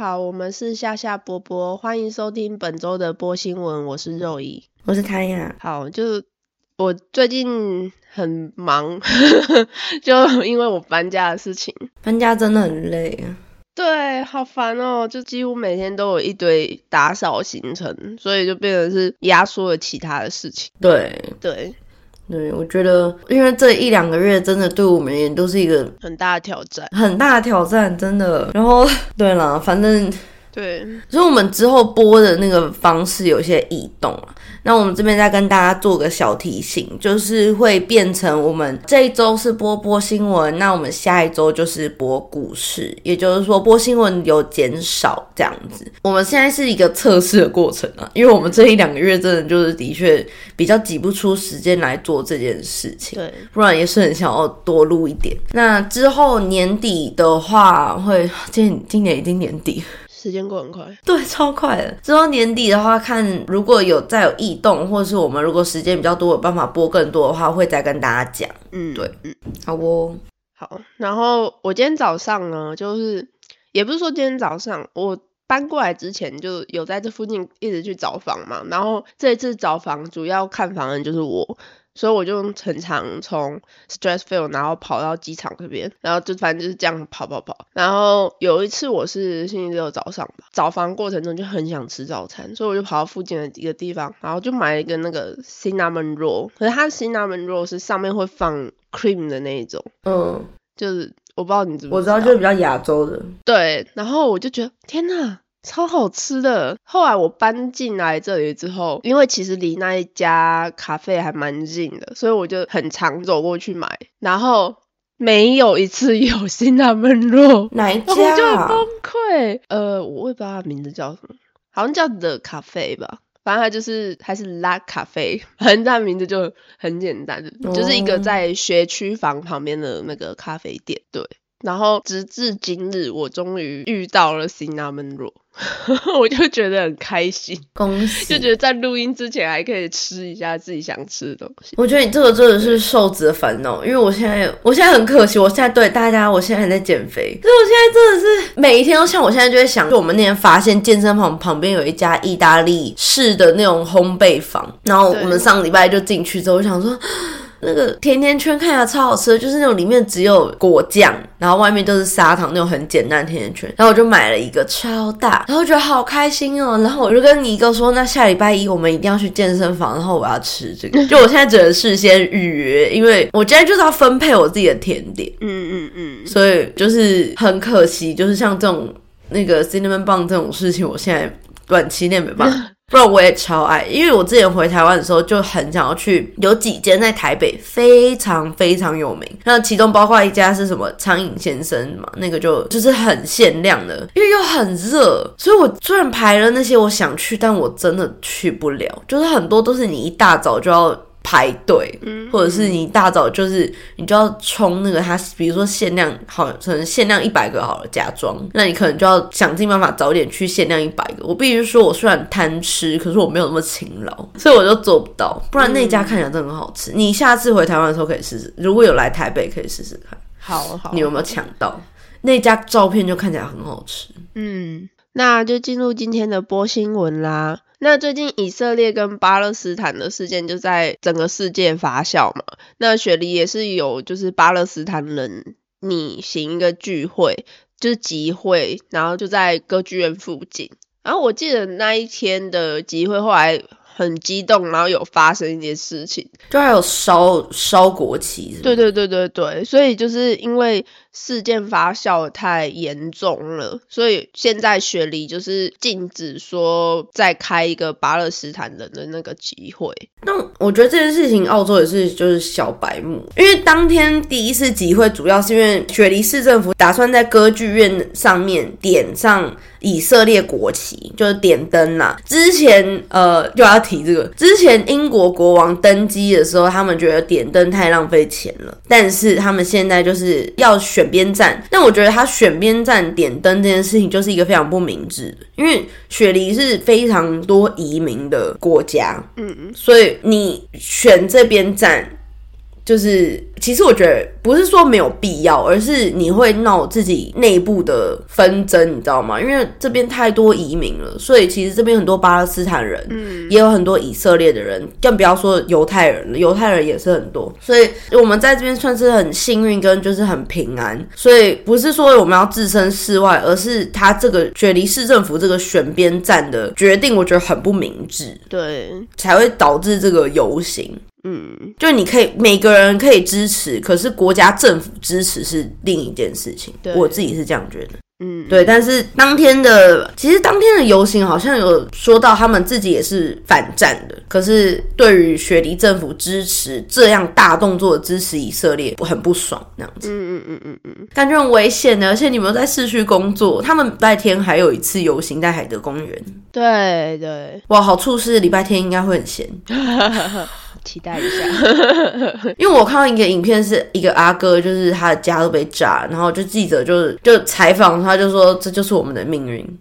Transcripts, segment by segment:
好，我们是夏夏波波，欢迎收听本周的播新闻。我是肉姨，我是谭雅。好，就我最近很忙，就因为我搬家的事情。搬家真的很累啊。对，好烦哦，就几乎每天都有一堆打扫行程，所以就变成是压缩了其他的事情。对对。对，我觉得，因为这一两个月真的对我们而言都是一个很大的挑战，很大的挑战，真的。然后，对了，反正。对，所以我们之后播的那个方式有些异动啊。那我们这边再跟大家做个小提醒，就是会变成我们这一周是播播新闻，那我们下一周就是播股市，也就是说播新闻有减少这样子。我们现在是一个测试的过程啊，因为我们这一两个月真的就是的确比较挤不出时间来做这件事情，对，不然也是很想要多录一点。那之后年底的话，会今今年已经年底。时间过很快，对，超快的。之后年底的话，看如果有再有异动，或者是我们如果时间比较多，有办法播更多的话，会再跟大家讲。嗯，对，嗯，好哦，好。然后我今天早上呢，就是也不是说今天早上，我搬过来之前就有在这附近一直去找房嘛。然后这一次找房，主要看房的就是我。所以我就很常从 Stressfield 然后跑到机场这边，然后就反正就是这样跑跑跑。然后有一次我是星期六早上吧，早房过程中就很想吃早餐，所以我就跑到附近的一个地方，然后就买了一个那个 cinnamon roll。可是它 cinnamon roll 是上面会放 cream 的那一种，嗯，就是我不知道你知不知道，我知道就是比较亚洲的。对，然后我就觉得天呐！超好吃的。后来我搬进来这里之后，因为其实离那一家咖啡还蛮近的，所以我就很常走过去买。然后没有一次有新他们肉，哪一家？我就很崩溃。呃，我也不知道它名字叫什么，好像叫 The 咖啡吧。反正它就是还是拉咖啡，反正它名字就很简单，就是一个在学区房旁边的那个咖啡店。对。然后直至今日，我终于遇到了新纳门罗，我就觉得很开心，恭喜！就觉得在录音之前还可以吃一下自己想吃的东西。我觉得你这个真的是瘦子的烦恼，因为我现在，我现在很可惜，我现在对大家，我现在还在减肥，所以我现在真的是每一天都像我现在就在想，就我们那天发现健身房旁边有一家意大利式的那种烘焙房，然后我们上礼拜就进去之后，我想说。那个甜甜圈看起来超好吃，就是那种里面只有果酱，然后外面都是砂糖那种很简单的甜甜圈。然后我就买了一个超大，然后觉得好开心哦。然后我就跟尼哥说，那下礼拜一我们一定要去健身房，然后我要吃这个。就我现在只能事先预约，因为我今天就是要分配我自己的甜点。嗯嗯嗯。所以就是很可惜，就是像这种那个 cinnamon 棒这种事情，我现在短期内没办法。不然我也超爱，因为我之前回台湾的时候就很想要去，有几间在台北非常非常有名，那其中包括一家是什么苍蝇先生嘛，那个就就是很限量的，因为又很热，所以我虽然排了那些我想去，但我真的去不了，就是很多都是你一大早就要。排队，或者是你一大早就是你就要冲那个它，比如说限量好，可能限量一百个好了假装，那你可能就要想尽办法早点去限量一百个。我必须说，我虽然贪吃，可是我没有那么勤劳，所以我就做不到。不然那家看起来真的很好吃，你下次回台湾的时候可以试试。如果有来台北，可以试试看。好好，你有没有抢到那家照片？就看起来很好吃。嗯，那就进入今天的播新闻啦。那最近以色列跟巴勒斯坦的事件就在整个世界发酵嘛。那雪梨也是有，就是巴勒斯坦人拟行一个聚会，就是集会，然后就在歌剧院附近。然后我记得那一天的集会后来。很激动，然后有发生一件事情，就还有烧烧国旗。对对对对对，所以就是因为事件发酵太严重了，所以现在雪梨就是禁止说再开一个巴勒斯坦人的那个集会。那我觉得这件事情澳洲也是就是小白目，因为当天第一次集会主要是因为雪梨市政府打算在歌剧院上面点上。以色列国旗就是点灯啦。之前呃就要提这个，之前英国国王登基的时候，他们觉得点灯太浪费钱了，但是他们现在就是要选边站。但我觉得他选边站点灯这件事情就是一个非常不明智的，因为雪梨是非常多移民的国家，嗯嗯，所以你选这边站。就是其实我觉得不是说没有必要，而是你会闹自己内部的纷争，你知道吗？因为这边太多移民了，所以其实这边很多巴勒斯坦人，嗯，也有很多以色列的人，更不要说犹太人了，犹太人也是很多，所以我们在这边算是很幸运，跟就是很平安。所以不是说我们要置身事外，而是他这个雪梨市政府这个选边站的决定，我觉得很不明智，对，才会导致这个游行。嗯，就你可以每个人可以支持，可是国家政府支持是另一件事情。我自己是这样觉得。嗯，对。但是当天的，其实当天的游行好像有说到他们自己也是反战的，可是对于雪梨政府支持这样大动作支持以色列，我很不爽那样子。嗯嗯嗯嗯嗯，感觉很危险的。而且你们在市区工作，他们礼拜天还有一次游行在海德公园。对对，哇，好处是礼拜天应该会很闲。期待一下，因为我看到一个影片，是一个阿哥，就是他的家都被炸，然后就记者就是就采访他，就说这就是我们的命运，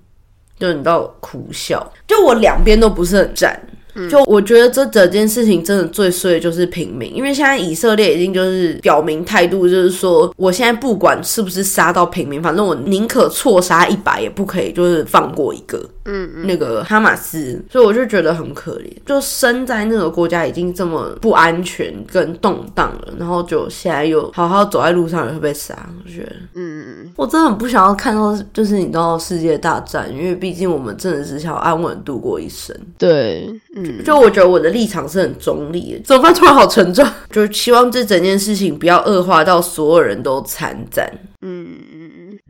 就你到苦笑，就我两边都不是很赞。就我觉得这整件事情真的最衰的就是平民，因为现在以色列已经就是表明态度，就是说我现在不管是不是杀到平民，反正我宁可错杀一百，也不可以就是放过一个。嗯，那个哈马斯，所以我就觉得很可怜，就生在那个国家已经这么不安全跟动荡了，然后就现在又好好走在路上也会被杀，我觉得，嗯，我真的很不想要看到就是你知道世界大战，因为毕竟我们真的是想安稳度过一生。对，嗯，就我觉得我的立场是很中立的。怎么办？突然好沉重，就是希望这整件事情不要恶化到所有人都参战。嗯。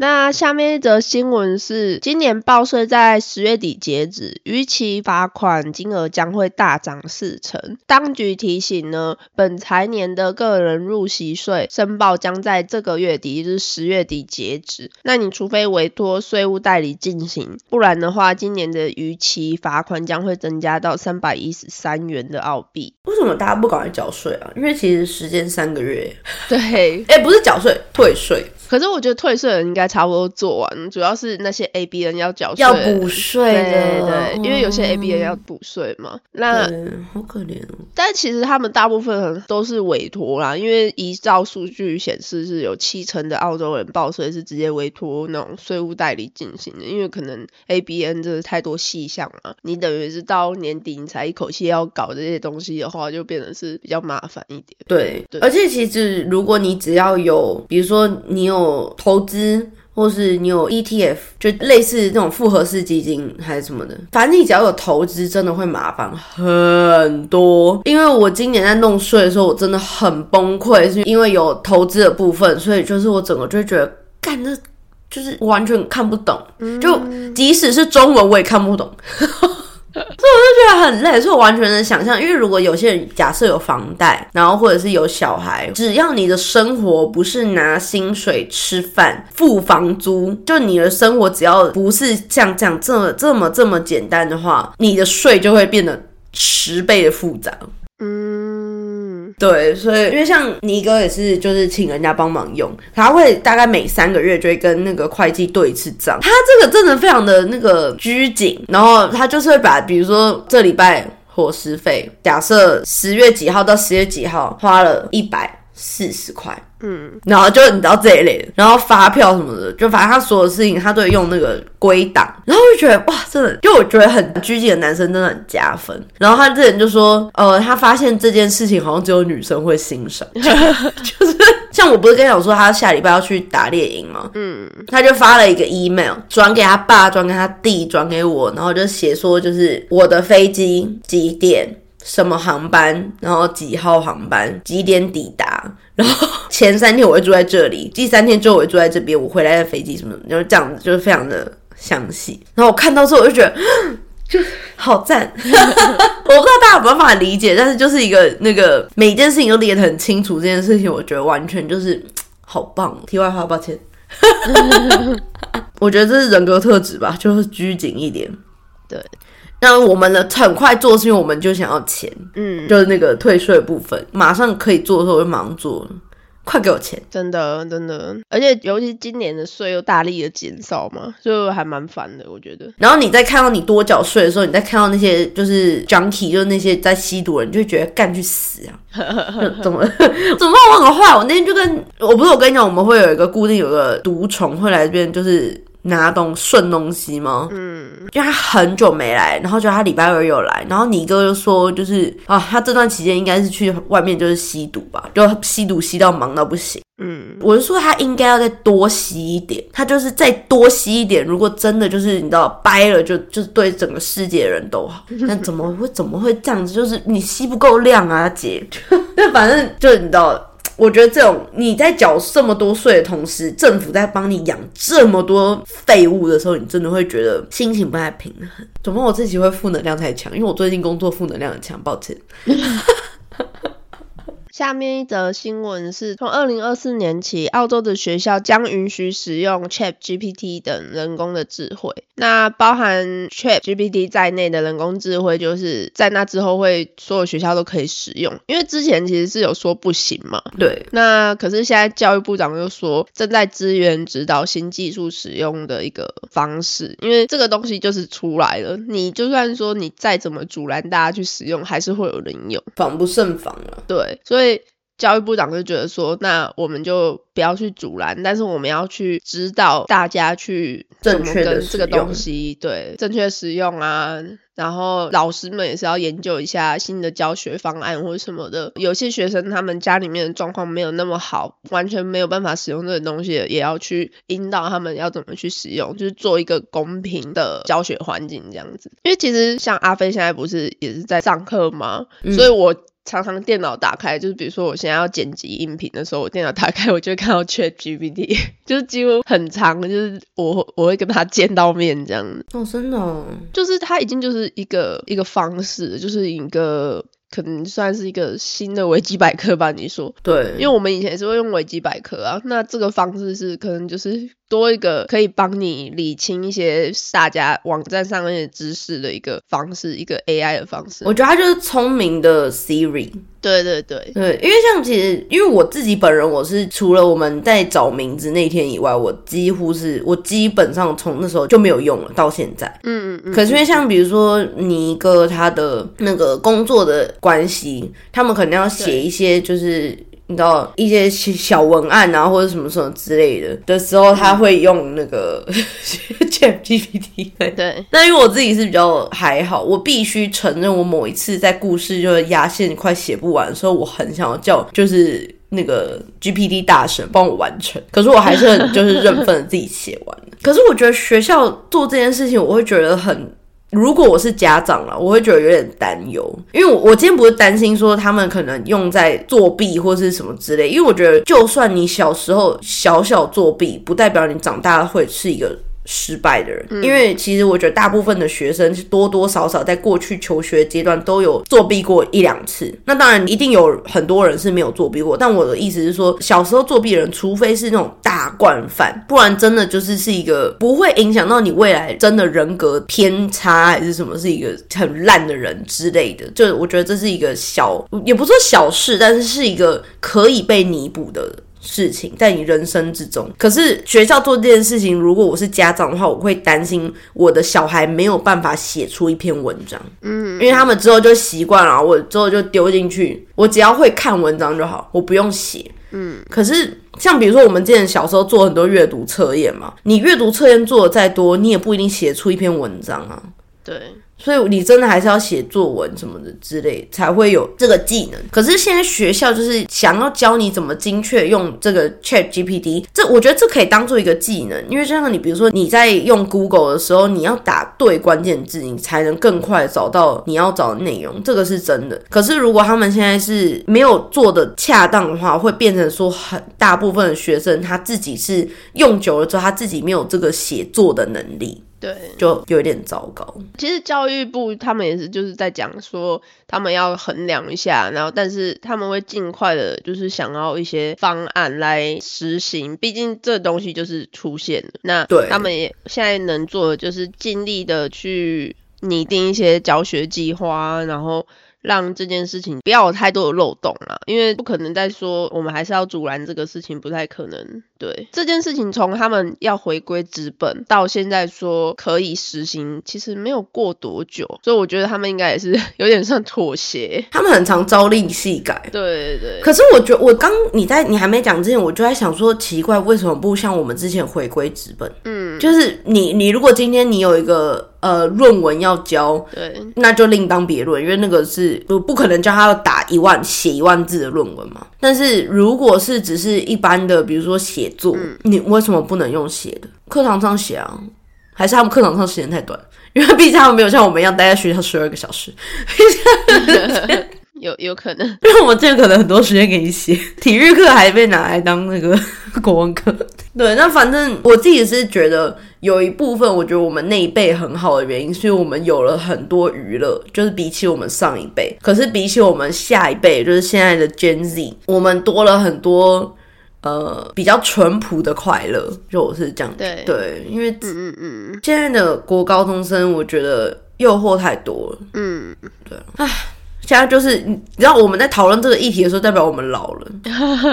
那下面一则新闻是，今年报税在十月底截止，逾期罚款金额将会大涨四成。当局提醒呢，本财年的个人入息税申报将在这个月底，就是十月底截止。那你除非委托税务代理进行，不然的话，今年的逾期罚款将会增加到三百一十三元的澳币。为什么大家不赶快缴税啊？因为其实时间三个月。对，哎，不是缴税，退税。可是我觉得退税人应该差不多做完，主要是那些 A B N 要缴税，要补税的，对对，因为有些 A B N 要补税嘛。那好可怜哦。但其实他们大部分都是委托啦，因为依照数据显示，是有七成的澳洲人报税是直接委托那种税务代理进行的，因为可能 A B N 真的太多细项了，你等于是到年底你才一口气要搞这些东西的话，就变成是比较麻烦一点。对，而且其实如果你只要有，比如说你有。有投资，或是你有 ETF，就类似这种复合式基金还是什么的，反正你只要有投资，真的会麻烦很多。因为我今年在弄税的时候，我真的很崩溃，是因为有投资的部分，所以就是我整个就觉得，干这，就是完全看不懂，就即使是中文我也看不懂。所以我就觉得很累，所以我完全能想象，因为如果有些人假设有房贷，然后或者是有小孩，只要你的生活不是拿薪水吃饭、付房租，就你的生活只要不是像这样这么这么这么简单的话，你的税就会变得十倍的复杂。对，所以因为像尼哥也是，就是请人家帮忙用，他会大概每三个月就会跟那个会计对一次账。他这个真的非常的那个拘谨，然后他就是会把，比如说这礼拜伙食费，假设十月几号到十月几号花了一百四十块。嗯，然后就你知道这一类的，然后发票什么的，就反正他所有事情他都会用那个归档，然后就觉得哇，真的，就我觉得很拘谨的男生真的很加分。然后他之前就说，呃，他发现这件事情好像只有女生会欣赏，就是像我不是跟你讲说他下礼拜要去打猎营吗？嗯，他就发了一个 email 转给他爸，转给他弟，转给我，然后就写说就是我的飞机几点。什么航班，然后几号航班，几点抵达，然后前三天我会住在这里，第三天之后我会住在这边，我回来的飞机什么，然后这样子就是非常的详细。然后我看到之后我就觉得，就好赞。我不知道大家有没有办法理解，但是就是一个那个每件事情都列得很清楚，这件事情我觉得完全就是好棒。题外话，抱歉。我觉得这是人格特质吧，就是拘谨一点。对。那我们呢？很快做，是因为我们就想要钱，嗯，就是那个退税部分，马上可以做的时候就马上做，快给我钱！真的真的，而且尤其今年的税又大力的减少嘛，所以还蛮烦的，我觉得。然后你在看到你多缴税的时候，你再看到那些就是 junkie，就是那些在吸毒人，你就会觉得干去死啊！怎么 怎么我很坏？我那天就跟我不是我跟你讲，我们会有一个固定有个毒虫会来这边，就是。拿东顺东西吗？嗯，因为他很久没来，然后就他礼拜二又来，然后你哥就说，就是啊，他这段期间应该是去外面就是吸毒吧，就吸毒吸到忙到不行。嗯，我是说他应该要再多吸一点，他就是再多吸一点。如果真的就是你知道掰了，就就是对整个世界的人都好。那怎么会怎么会这样子？就是你吸不够量啊，姐。那 反正就你知道。我觉得这种你在缴这么多税的同时，政府在帮你养这么多废物的时候，你真的会觉得心情不太平衡。怎么我自己会负能量太强？因为我最近工作负能量很强，抱歉。下面一则新闻是从二零二四年起，澳洲的学校将允许使用 Chat GPT 等人工的智慧。那包含 Chat GPT 在内的人工智慧，就是在那之后会所有学校都可以使用。因为之前其实是有说不行嘛。对。那可是现在教育部长又说正在支援指导新技术使用的一个方式，因为这个东西就是出来了，你就算说你再怎么阻拦大家去使用，还是会有人用，防不胜防啊。对，所以。教育部长就觉得说，那我们就不要去阻拦，但是我们要去指导大家去正确跟这个东西对正确使用啊。然后老师们也是要研究一下新的教学方案或者什么的。有些学生他们家里面的状况没有那么好，完全没有办法使用这个东西，也要去引导他们要怎么去使用，就是做一个公平的教学环境这样子。因为其实像阿飞现在不是也是在上课吗？所以我。常常电脑打开，就是比如说我现在要剪辑音频的时候，我电脑打开，我就会看到 Chat GPT，就是几乎很长，就是我我会跟他见到面这样子。哦，真的，就是他已经就是一个一个方式，就是一个。可能算是一个新的维基百科吧，你说？对，因为我们以前也是会用维基百科啊，那这个方式是可能就是多一个可以帮你理清一些大家网站上面的知识的一个方式，一个 AI 的方式。我觉得它就是聪明的 Siri。对对对对，因为像其实，因为我自己本人，我是除了我们在找名字那天以外，我几乎是我基本上从那时候就没有用了，到现在。嗯嗯嗯。可是因为像比如说尼哥他的那个工作的关系，他们可能要写一些就是。你知道一些小文案啊，或者什么什么之类的的时候，他会用那个 Chat GPT。对，那因为我自己是比较还好，我必须承认，我某一次在故事就是压线快写不完的时候，我很想要叫就是那个 GPT 大神帮我完成，可是我还是很就是认份的自己写完 可是我觉得学校做这件事情，我会觉得很。如果我是家长了，我会觉得有点担忧，因为我我今天不是担心说他们可能用在作弊或是什么之类，因为我觉得就算你小时候小小作弊，不代表你长大会是一个。失败的人，因为其实我觉得大部分的学生是多多少少在过去求学阶段都有作弊过一两次。那当然一定有很多人是没有作弊过，但我的意思是说，小时候作弊的人，除非是那种大惯犯，不然真的就是是一个不会影响到你未来真的人格偏差还是什么，是一个很烂的人之类的。就我觉得这是一个小，也不说小事，但是是一个可以被弥补的。事情在你人生之中，可是学校做这件事情，如果我是家长的话，我会担心我的小孩没有办法写出一篇文章，嗯，因为他们之后就习惯了，我之后就丢进去，我只要会看文章就好，我不用写，嗯。可是像比如说我们之前小时候做很多阅读测验嘛，你阅读测验做的再多，你也不一定写出一篇文章啊，对。所以你真的还是要写作文什么的之类，才会有这个技能。可是现在学校就是想要教你怎么精确用这个 Chat GPT，这我觉得这可以当做一个技能，因为就像你比如说你在用 Google 的时候，你要打对关键字，你才能更快找到你要找的内容，这个是真的。可是如果他们现在是没有做的恰当的话，会变成说很大部分的学生他自己是用久了之后，他自己没有这个写作的能力。对，就有点糟糕。其实教育部他们也是就是在讲说，他们要衡量一下，然后但是他们会尽快的，就是想要一些方案来实行。毕竟这东西就是出现了，那他们也现在能做的就是尽力的去拟定一些教学计划，然后让这件事情不要有太多的漏洞啦，因为不可能再说我们还是要阻拦这个事情，不太可能。对这件事情，从他们要回归资本到现在说可以实行，其实没有过多久，所以我觉得他们应该也是 有点算妥协。他们很常朝令夕改。对对。可是我觉得，我刚你在你还没讲之前，我就在想说，奇怪，为什么不像我们之前回归资本？嗯，就是你你如果今天你有一个。呃，论文要交，对，那就另当别论，因为那个是不不可能叫他要打一万写一万字的论文嘛。但是如果是只是一般的，比如说写作，你为什么不能用写的？课堂上写啊？还是他们课堂上时间太短？因为毕竟他们没有像我们一样待在学校十二个小时。有有可能，因为我们这可能很多时间给你写，体育课还被拿来当那个 国文课。对，那反正我自己是觉得有一部分，我觉得我们那一辈很好的原因，是因为我们有了很多娱乐，就是比起我们上一辈，可是比起我们下一辈，就是现在的 Gen Z，我们多了很多呃比较淳朴的快乐，就我是这样。对。对，因为嗯嗯嗯，现在的国高中生，我觉得诱惑太多了，嗯，对，唉。现在就是你知道我们在讨论这个议题的时候，代表我们老了。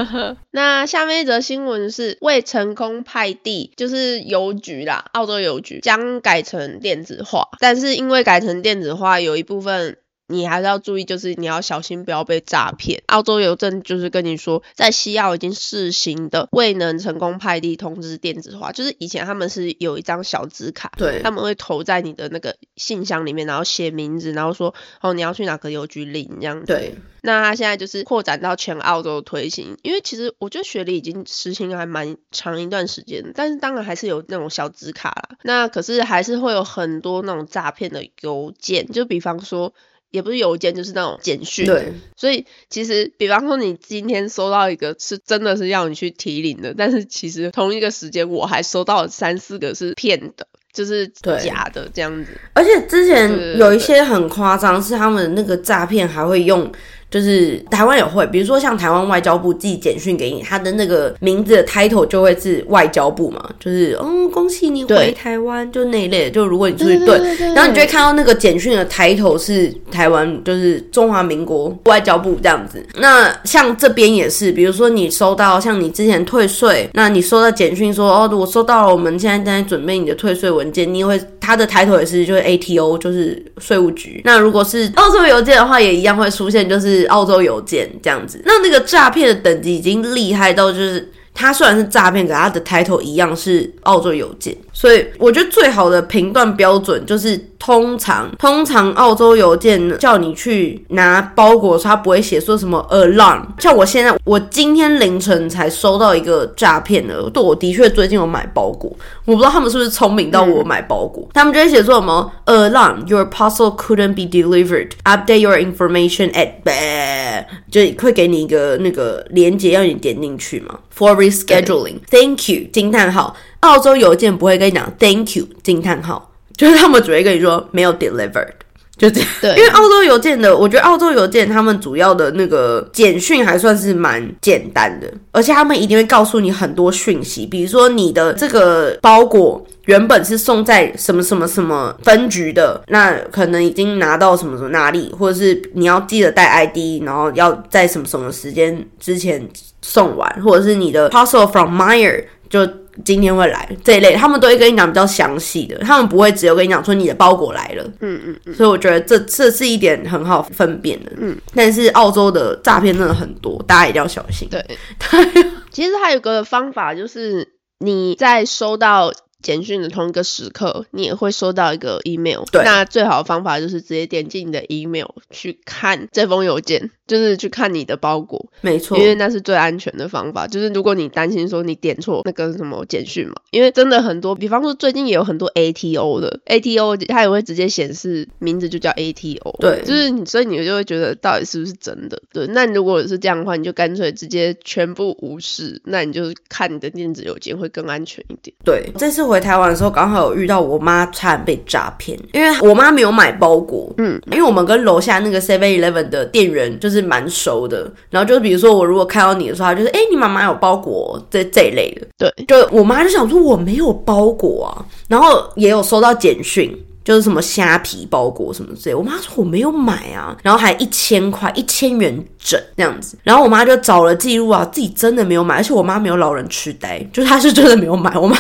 那下面一则新闻是未成功派递，就是邮局啦，澳洲邮局将改成电子化，但是因为改成电子化，有一部分。你还是要注意，就是你要小心不要被诈骗。澳洲邮政就是跟你说，在西澳已经试行的未能成功派递通知电子化，就是以前他们是有一张小纸卡，对，他们会投在你的那个信箱里面，然后写名字，然后说哦你要去哪个邮局领这样子。对，那他现在就是扩展到全澳洲推行，因为其实我觉得学历已经实行还蛮长一段时间，但是当然还是有那种小纸卡啦。那可是还是会有很多那种诈骗的邮件，就比方说。也不是邮件，就是那种简讯。对，所以其实，比方说你今天收到一个是真的是要你去提领的，但是其实同一个时间我还收到三四个是骗的，就是假的这样子。而且之前有一些很夸张，是他们那个诈骗还会用。就是台湾也会，比如说像台湾外交部寄简讯给你，他的那个名字的 title 就会是外交部嘛，就是嗯恭喜你回台湾，就那一类的。就如果你出去对，然后你就会看到那个简讯的 title 是台湾，就是中华民国外交部这样子。那像这边也是，比如说你收到像你之前退税，那你收到简讯说哦我收到了，我们现在正在准备你的退税文件，你也会他的抬头也是就是 ATO，就是税务局。那如果是澳洲邮件的话，也一样会出现就是。澳洲邮件这样子，那那个诈骗的等级已经厉害到，就是它虽然是诈骗，可它的 title 一样是澳洲邮件，所以我觉得最好的评断标准就是。通常，通常澳洲邮件叫你去拿包裹，他不会写说什么 alarm。像我现在，我今天凌晨才收到一个诈骗的，对我的确最近有买包裹，我不知道他们是不是聪明到我买包裹，他们就会写说什么 alarm，your parcel couldn't be delivered，update your information at bad，就会给你一个那个链接，要你点进去嘛，for rescheduling，thank you，惊叹号，澳洲邮件不会跟你讲 thank you，惊叹号。就是他们只会跟你说没有 delivered，就这样。对，因为澳洲邮件的，我觉得澳洲邮件他们主要的那个简讯还算是蛮简单的，而且他们一定会告诉你很多讯息，比如说你的这个包裹原本是送在什么什么什么分局的，那可能已经拿到什么什么哪里，或者是你要记得带 ID，然后要在什么什么时间之前送完，或者是你的 parcel from Meyer 就。今天会来这一类，他们都会跟你讲比较详细的，他们不会只有跟你讲说你的包裹来了。嗯嗯嗯。所以我觉得这这是一点很好分辨的。嗯。但是澳洲的诈骗真的很多，大家一定要小心。对。其实还有个方法，就是你在收到。简讯的同一个时刻，你也会收到一个 email。对，那最好的方法就是直接点进你的 email 去看这封邮件，就是去看你的包裹。没错，因为那是最安全的方法。就是如果你担心说你点错那个什么简讯嘛，因为真的很多，比方说最近也有很多 ATO 的 ATO，它也会直接显示名字就叫 ATO。对，就是你，所以你就会觉得到底是不是真的？对，那如果是这样的话，你就干脆直接全部无视，那你就看你的电子邮件会更安全一点。对，这次回。台湾的时候，刚好有遇到我妈差点被诈骗，因为我妈没有买包裹，嗯，因为我们跟楼下那个 Seven Eleven 的店员就是蛮熟的，然后就是比如说我如果看到你的时候，就是哎，你妈妈有包裹这这一类的，对，就我妈就想说我没有包裹啊，然后也有收到简讯。就是什么虾皮包裹什么之类。我妈说我没有买啊，然后还一千块，一千元整这样子。然后我妈就找了记录啊，自己真的没有买，而且我妈没有老人痴呆，就她是真的没有买。我妈，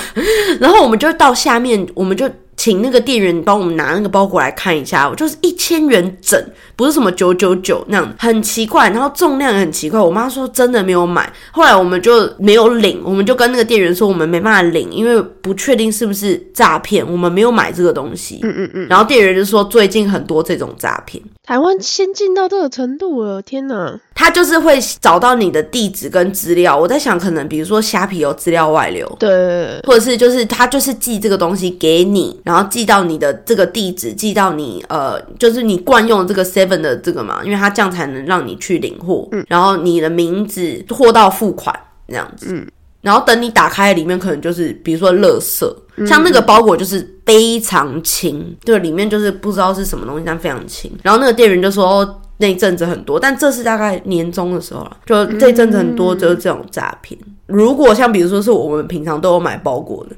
然后我们就到下面，我们就。请那个店员帮我们拿那个包裹来看一下，就是一千元整，不是什么九九九那样，很奇怪。然后重量也很奇怪，我妈说真的没有买。后来我们就没有领，我们就跟那个店员说我们没办法领，因为不确定是不是诈骗，我们没有买这个东西。嗯嗯嗯。然后店员就说最近很多这种诈骗，台湾先进到这个程度了，天哪！他就是会找到你的地址跟资料。我在想，可能比如说虾皮有资料外流，对，或者是就是他就是寄这个东西给你。然后寄到你的这个地址，寄到你呃，就是你惯用这个 Seven 的这个嘛，因为它这样才能让你去领货。嗯，然后你的名字货到付款这样子。嗯，然后等你打开里面，可能就是比如说垃圾，像那个包裹就是非常轻，对，里面就是不知道是什么东西，但非常轻。然后那个店员就说那阵子很多，但这是大概年终的时候了，就这阵子很多就是这种诈骗。如果像比如说是我们平常都有买包裹的。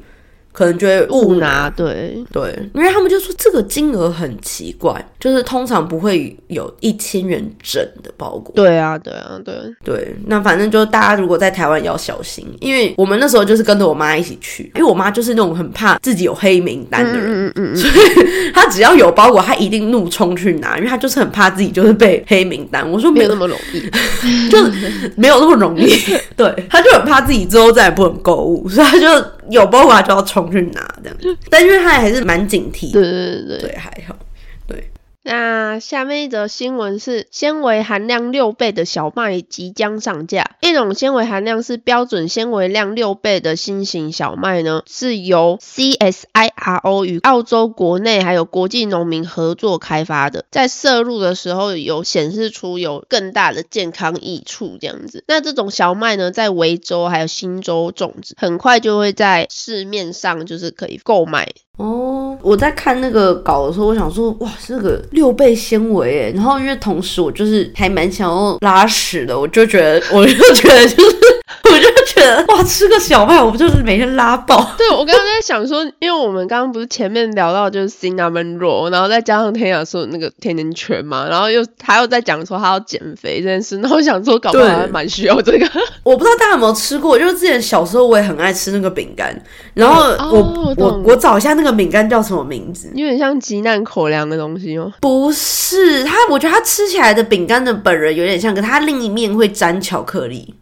可能就会误拿，对对，因为他们就说这个金额很奇怪，就是通常不会有一千元整的包裹。对啊，对啊，对对，那反正就大家如果在台湾要小心，因为我们那时候就是跟着我妈一起去，因为我妈就是那种很怕自己有黑名单的人，嗯嗯嗯，所以她只要有包裹，她一定怒冲去拿，因为她就是很怕自己就是被黑名单。我说没有那么容易，就是没有那么容易，对，她就很怕自己之后再也不能购物，所以她就。有包裹就要冲去拿，这样，但因为他还是蛮警惕，对对对对，还好，对。那下面一则新闻是纤维含量六倍的小麦即将上架。一种纤维含量是标准纤维量六倍的新型小麦呢，是由 CSIRO 与澳洲国内还有国际农民合作开发的。在摄入的时候有显示出有更大的健康益处这样子。那这种小麦呢，在维州还有新州种植，很快就会在市面上就是可以购买。哦，我在看那个稿的时候，我想说，哇，这个六倍纤维诶，然后因为同时我就是还蛮想要拉屎的，我就觉得，我就觉得就是。我就觉得哇，吃个小麦，我不就是每天拉爆？对，我刚刚在想说，因为我们刚刚不是前面聊到就是 cinnamon roll，然后再加上天雅说那个甜甜圈嘛，然后又他又在讲说他要减肥这件事，然后想说搞不好还蛮需要这个。我不知道大家有没有吃过，就是之前小时候我也很爱吃那个饼干，然后我我我找一下那个饼干叫什么名字？有点像极难口粮的东西哦。不是，它我觉得它吃起来的饼干的本人有点像，可它另一面会沾巧克力。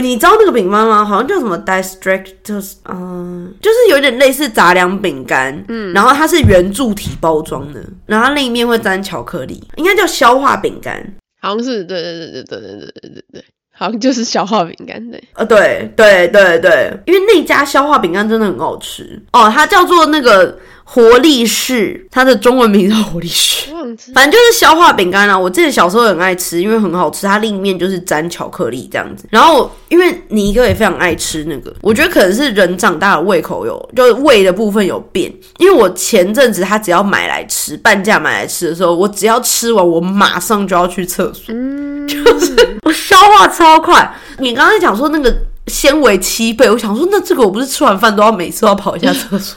你知道那个饼干吗？好像叫什么 district，就是嗯，就是有点类似杂粮饼干，嗯，然后它是圆柱体包装的，然后另一面会沾巧克力，应该叫消化饼干，好像是，对对对对对对对对对对，好像就是消化饼干，对，呃，对对对对，因为那家消化饼干真的很好吃哦，它叫做那个。活力士，它的中文名叫活力士，反正就是消化饼干啊。我记得小时候很爱吃，因为很好吃，它另一面就是沾巧克力这样子。然后，因为你一个也非常爱吃那个，我觉得可能是人长大的胃口有，就是胃的部分有变。因为我前阵子他只要买来吃，半价买来吃的时候，我只要吃完，我马上就要去厕所，就是我消化超快。你刚才讲说那个。纤维七倍，我想说，那这个我不是吃完饭都要每次都要跑一下厕所？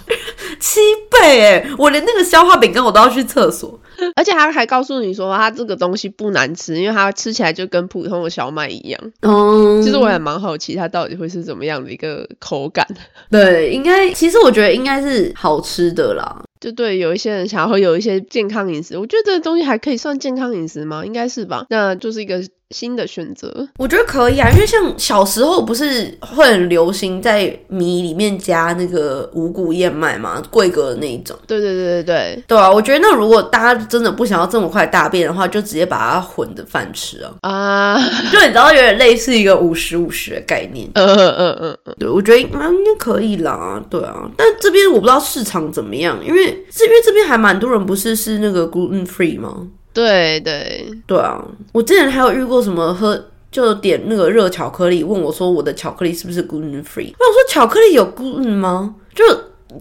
七倍哎，我连那个消化饼干我都要去厕所，而且他还告诉你说，他这个东西不难吃，因为它吃起来就跟普通的小麦一样。嗯，其实我也蛮好奇，它到底会是怎么样的一个口感？对，应该其实我觉得应该是好吃的啦。就对，有一些人想要有一些健康饮食，我觉得这个东西还可以算健康饮食吗？应该是吧，那就是一个。新的选择，我觉得可以啊，因为像小时候不是会很流行在米里面加那个五谷燕麦嘛，贵格的那一种。对对对对对，对啊，我觉得那如果大家真的不想要这么快大便的话，就直接把它混着饭吃啊。啊，就你知道有点类似一个五十五十的概念。嗯嗯嗯嗯嗯，对，我觉得应该可以啦。对啊，但这边我不知道市场怎么样，因为这边这边还蛮多人不是是那个 gluten free 吗？对对对啊！我之前还有遇过什么喝就点那个热巧克力，问我说我的巧克力是不是 gluten free？那我想说巧克力有 gluten 吗？就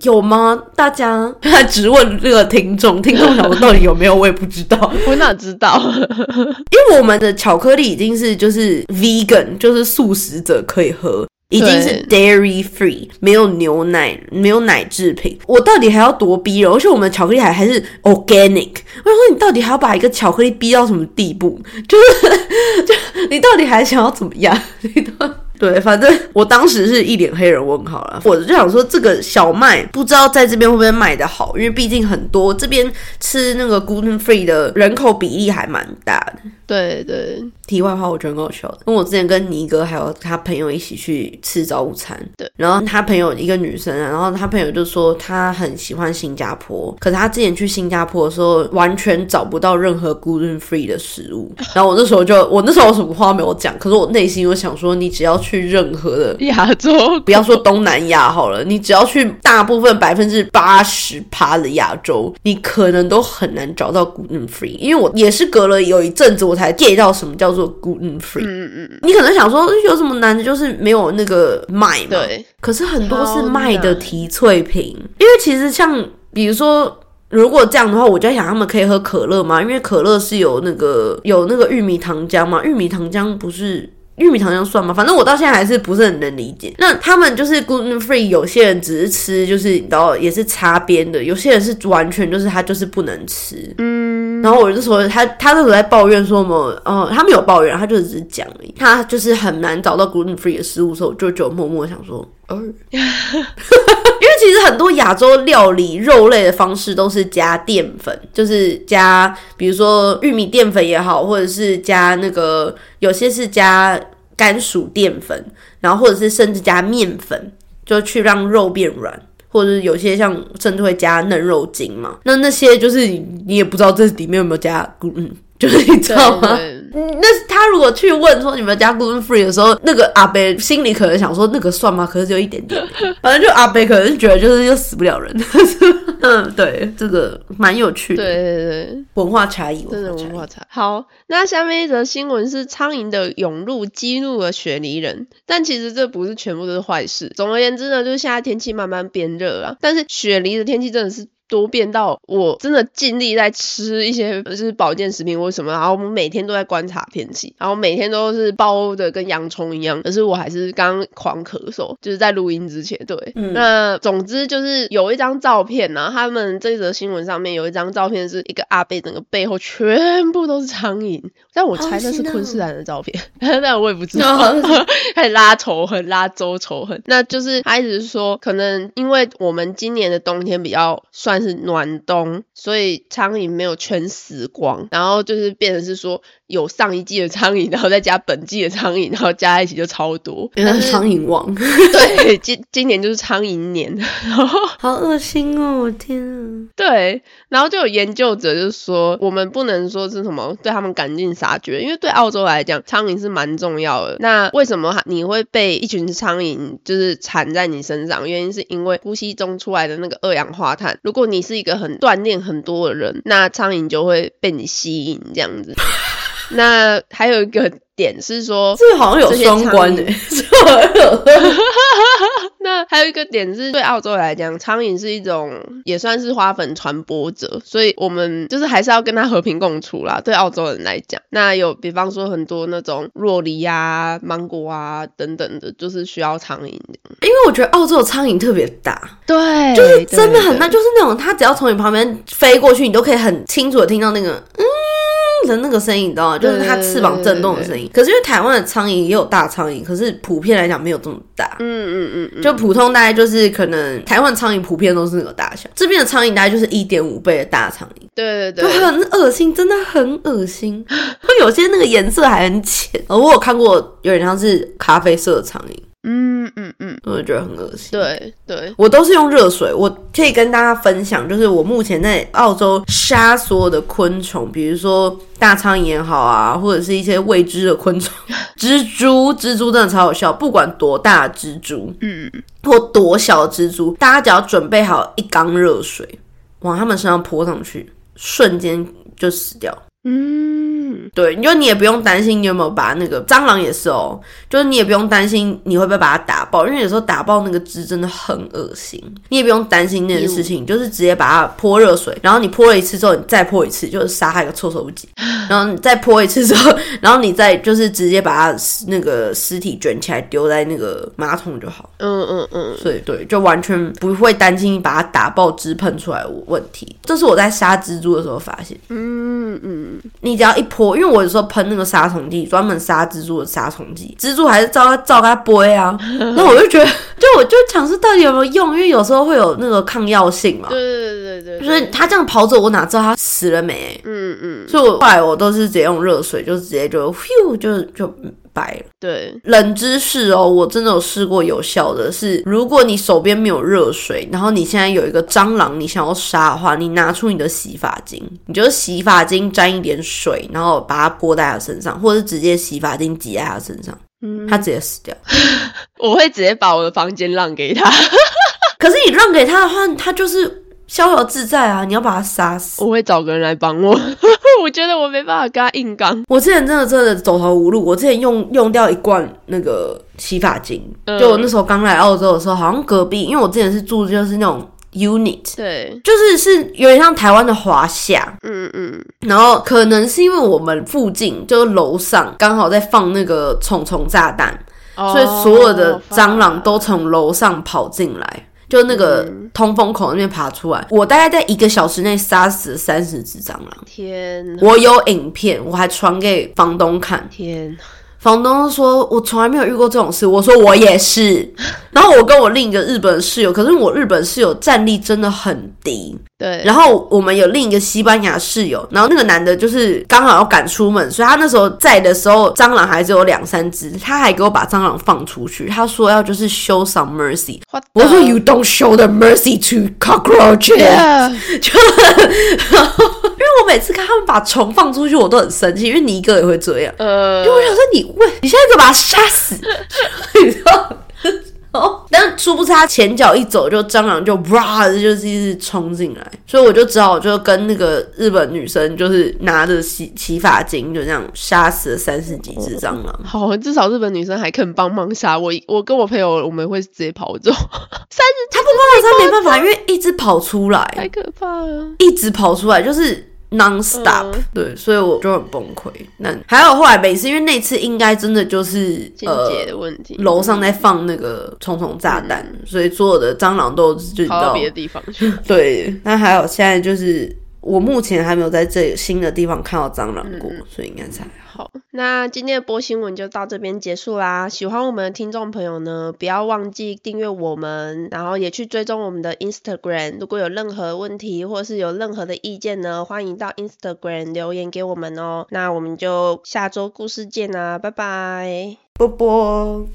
有吗？大家 他直问这个听众，听众想说到底有没有？我也不知道，我哪知道？因为我们的巧克力已经是就是 vegan，就是素食者可以喝。已经是 dairy free，没有牛奶，没有奶制品。我到底还要多逼人？而且我们的巧克力还还是 organic。我想说你到底还要把一个巧克力逼到什么地步？就是就你到底还想要怎么样？你都。对，反正我当时是一脸黑人问号了。我就想说，这个小麦不知道在这边会不会卖的好，因为毕竟很多这边吃那个 gluten free 的人口比例还蛮大的。对对。题外话，我觉得很搞笑。因为我之前跟尼哥还有他朋友一起去吃早午餐，对。然后他朋友一个女生，然后他朋友就说他很喜欢新加坡，可是他之前去新加坡的时候完全找不到任何 gluten free 的食物。然后我那时候就，我那时候什么话没有讲，可是我内心又想说，你只要。去任何的亚洲，不要说东南亚好了，你只要去大部分百分之八十趴的亚洲，你可能都很难找到 gluten free。因为我也是隔了有一阵子，我才 get 到什么叫做 gluten free。嗯嗯嗯。你可能想说有什么难的，就是没有那个麦嘛。对。可是很多是麦的提萃品，因为其实像比如说，如果这样的话，我就在想他们可以喝可乐吗？因为可乐是有那个有那个玉米糖浆嘛，玉米糖浆不是。玉米糖浆算吗？反正我到现在还是不是很能理解。那他们就是 gluten free，有些人只是吃，就是你知道也是擦边的；有些人是完全就是他就是不能吃。嗯。然后我就说他他那时候在抱怨说什么？哦，他没有抱怨，他就只是讲而已。他就是很难找到 gluten free 的食物的时候，就就默默想说，哦，因为其实很多亚洲料理肉类的方式都是加淀粉，就是加比如说玉米淀粉也好，或者是加那个。有些是加甘薯淀粉，然后或者是甚至加面粉，就去让肉变软，或者是有些像甚至会加嫩肉精嘛。那那些就是你也不知道这里面有没有加嗯。就是你知道吗？那他如果去问说你们家 gluten free 的时候，那个阿贝心里可能想说那个算吗？可是只有一点点，反正就阿贝可能觉得就是又死不了人。嗯，对，这个蛮有趣的。对对对，文化差异，真的文化差。好，那下面一则新闻是苍蝇的涌入激怒了雪梨人，但其实这不是全部都是坏事。总而言之呢，就是现在天气慢慢变热了，但是雪梨的天气真的是。多变到我真的尽力在吃一些就是保健食品或什么，然后我们每天都在观察天气，然后每天都是包的跟洋葱一样，可是我还是刚狂咳嗽，就是在录音之前。对，那总之就是有一张照片呢，他们这则新闻上面有一张照片是一个阿贝，整个背后全部都是苍蝇，但我猜那是昆士兰的照片，但我也不知道，开始拉仇恨，拉周仇恨，那就是他一直说，可能因为我们今年的冬天比较算。但是暖冬，所以苍蝇没有全死光，然后就是变成是说有上一季的苍蝇，然后再加本季的苍蝇，然后加在一起就超多，变成苍蝇王。对，今今年就是苍蝇年，然后好恶心哦！我天啊！对，然后就有研究者就说，我们不能说是什么对他们赶尽杀绝，因为对澳洲来讲，苍蝇是蛮重要的。那为什么你会被一群苍蝇就是缠在你身上？原因是因为呼吸中出来的那个二氧化碳，如果你是一个很锻炼很多的人，那苍蝇就会被你吸引这样子。那还有一个。点是说，这好像有双关诶。那还有一个点是对澳洲来讲，苍蝇是一种也算是花粉传播者，所以我们就是还是要跟它和平共处啦。对澳洲人来讲，那有比方说很多那种若梨啊、芒果啊等等的，就是需要苍蝇。因为我觉得澳洲的苍蝇特别大，对，就是真的很大，就是那种它只要从你旁边飞过去，你都可以很清楚的听到那个嗯。的那个声音你知道吗？就是它翅膀震动的声音。可是因为台湾的苍蝇也有大苍蝇，可是普遍来讲没有这么大。嗯嗯嗯，就普通大概就是可能台湾苍蝇普遍都是那个大小，这边的苍蝇大概就是一点五倍的大苍蝇。对对对，就很恶心，真的很恶心。有些那个颜色还很浅，我有看过有点像是咖啡色的苍蝇。嗯嗯嗯，我觉得很恶心。对对，我都是用热水。我可以跟大家分享，就是我目前在澳洲杀所有的昆虫，比如说大苍蝇也好啊，或者是一些未知的昆虫，蜘蛛，蜘蛛真的超有效，不管多大蜘蛛，嗯，或多小蜘蛛，大家只要准备好一缸热水，往他们身上泼上去，瞬间就死掉。嗯，对，你就你也不用担心你有没有把那个蟑螂也是哦，就是你也不用担心你会不会把它打爆，因为有时候打爆那个汁真的很恶心，你也不用担心那件事情，就是直接把它泼热水，然后你泼了一次之后，你再泼一次，就是杀它一个措手不及，然后你再泼一次之后，然后你再就是直接把它那个尸体卷起来丢在那个马桶就好，嗯嗯嗯，所以对，就完全不会担心把它打爆汁喷出来的问题，这是我在杀蜘蛛的时候发现。嗯嗯，你只要一泼，因为我有时候喷那个杀虫剂，专门杀蜘蛛的杀虫剂，蜘蛛还是照照它播啊。那我就觉得，就我就尝试到底有没有用，因为有时候会有那个抗药性嘛。对对对对对，就是它这样跑走，我哪知道它死了没？嗯嗯，所以我后来我都是直接用热水，就直接就咻就就白了。对，冷知识哦，我真的有试过有效的是，如果你手边没有热水，然后你现在有一个蟑螂，你想要杀的话，你拿出你的洗发精，你就是洗发精沾一点水，然后把它泼在它身上，或者是直接洗发精挤在它身上，嗯，它直接死掉。我会直接把我的房间让给他，可是你让给他的话，他就是逍遥自在啊！你要把他杀死。我会找个人来帮我，我觉得我没办法跟他硬刚。我之前真的真的走投无路，我之前用用掉一罐那个洗发精，嗯就我那时候刚来澳洲的时候，好像隔壁，因为我之前是住就是那种 unit，对，就是是有点像台湾的华夏，嗯嗯，然后可能是因为我们附近就是楼上刚好在放那个虫虫炸弹，所以所有的蟑螂都从楼上跑进来。就那个通风口那边爬出来，我大概在一个小时内杀死了三十只蟑螂。天哪我有影片，我还传给房东看。天哪，房东说：“我从来没有遇过这种事。”我说：“我也是。”然后我跟我另一个日本室友，可是我日本室友战力真的很低。对，然后我们有另一个西班牙室友，然后那个男的就是刚好要赶出门，所以他那时候在的时候，蟑螂还只有两三只，他还给我把蟑螂放出去，他说要就是 show some mercy。我说 you don't show the mercy to cockroaches，因为我每次看他们把虫放出去，我都很生气，因为你一个也会这样。呃因为我想说你喂，你现在就把他杀死，你知道？哦，但殊不知他前脚一走，就蟑螂就哇，就是一直冲进来，所以我就只好就跟那个日本女生，就是拿着洗洗发精，就这样杀死了三十几只蟑螂。好，至少日本女生还肯帮忙杀我。我跟我朋友，我们会直接跑走，三十他不帮忙，他没办法，因为一直跑出来太，可怕了。一直跑出来，就是 non stop，、嗯对，所以我就很崩溃。那还有后来每次，因为那次应该真的就是间呃的问题，楼上在放那个虫虫炸弹，所以所有的蟑螂都就跑到别的地方去。对。那还有现在就是我目前还没有在这新的地方看到蟑螂过，所以应该是还好。好，那今天的播新闻就到这边结束啦。喜欢我们的听众朋友呢，不要忘记订阅我们，然后也去追踪我们的 Instagram。如果有任何问题或是有任何的意见呢，欢迎到 Instagram 留言给我们哦。那我们就下周故事见啦，拜拜。波波。